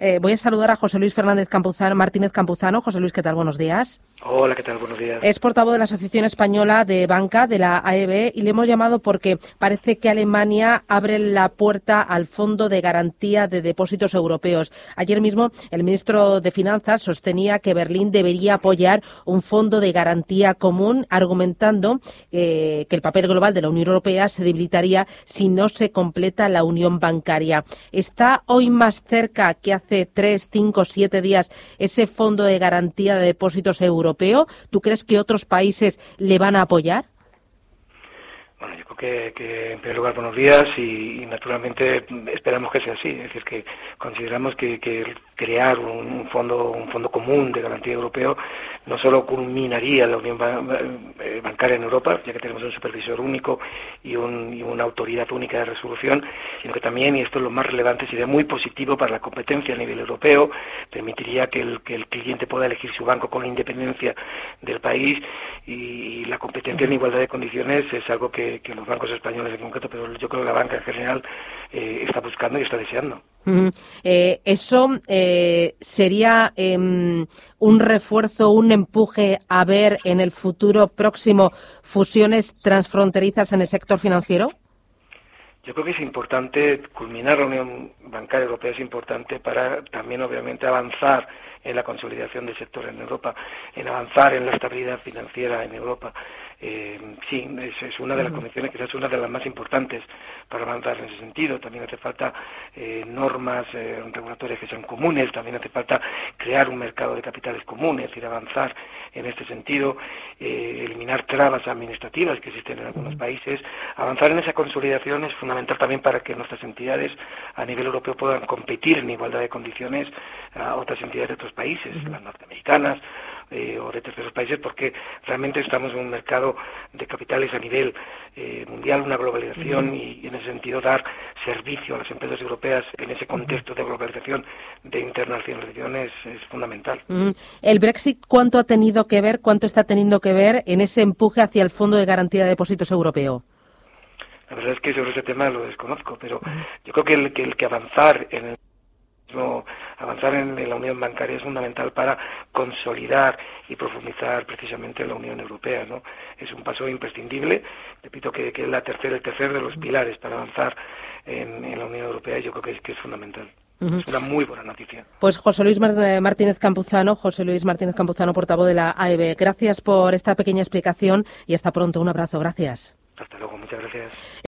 eh, voy a saludar a José Luis Fernández Campuzano, Martínez Campuzano. José Luis, ¿qué tal? Buenos días. Hola, ¿qué tal? Buenos días. Es portavoz de la Asociación Española de Banca, de la AEB, y le hemos llamado porque parece que Alemania abre la puerta al Fondo de Garantía de Depósitos Europeos. Ayer mismo el ministro de Finanzas sostenía que Berlín debería apoyar un fondo de garantía común, argumentando eh, que el papel global de la Unión Europea se debilitaría si no se completa la unión bancaria. ¿Está hoy más cerca que hace tres, cinco, siete días ese fondo de garantía de depósitos europeo? ¿Tú crees que otros países le van a apoyar? Creo que, en primer lugar buenos días y, naturalmente esperamos que sea así. Es decir, que consideramos que, que crear un, fondo un fondo común de garantía europeo no solo culminaría la unión eh, bancaria en Europa, ya que tenemos un supervisor único y, una autoridad única de resolución, sino que también, y esto es lo más relevante, sería muy positivo para la competencia a nivel europeo, permitiría que el, cliente pueda elegir su banco con independencia del país y, la competencia en igualdad de condiciones es algo que, los bancos españoles en concreto, pero yo creo que la banca en general eh, está buscando y está deseando. Eh, eso eh, sería em, un refuerzo, un empuje a ver en el futuro próximo fusiones transfronterizas en el sector financiero. Yo creo que es importante culminar la Unión Bancaria Europea, es importante para también, obviamente, avanzar en la consolidación del sector en Europa, en avanzar en la estabilidad financiera en Europa. Eh, sí, es, una de las condiciones, quizás una de las más importantes para avanzar en ese sentido. También hace falta eh, normas eh, regulatorias que sean comunes, también hace falta crear un mercado de capitales común, es decir, avanzar en este sentido, eliminar trabas administrativas que existen en algunos países. Avanzar en esa consolidación es fundamental también para que nuestras entidades a nivel europeo puedan competir en igualdad de condiciones a otras entidades de otros países, las norteamericanas eh, o de terceros países, porque realmente estamos en un mercado de capitales a nivel eh, mundial, una globalización y, en ese sentido dar servicio a las empresas europeas en ese contexto de globalización, de internacionalización es, fundamental. ¿El Brexit cuánto ha tenido que ver, cuánto está teniendo que ver en ese empuje hacia el Fondo de Garantía de Depósitos Europeo? La verdad es que sobre ese tema lo desconozco, pero yo creo que el que, el que avanzar en el avanzar en, la unión bancaria es fundamental para consolidar y profundizar precisamente la Unión Europea. ¿no? Es un paso imprescindible, repito que, es la tercera, el tercer de los pilares para avanzar en, la Unión Europea y yo creo que es, que es fundamental. Es una muy buena noticia. Pues José Luis Martínez Campuzano, José Luis Martínez Campuzano, portavoz de la AEB. Gracias por esta pequeña explicación y hasta pronto. Un abrazo. Gracias. Hasta luego. Muchas gracias.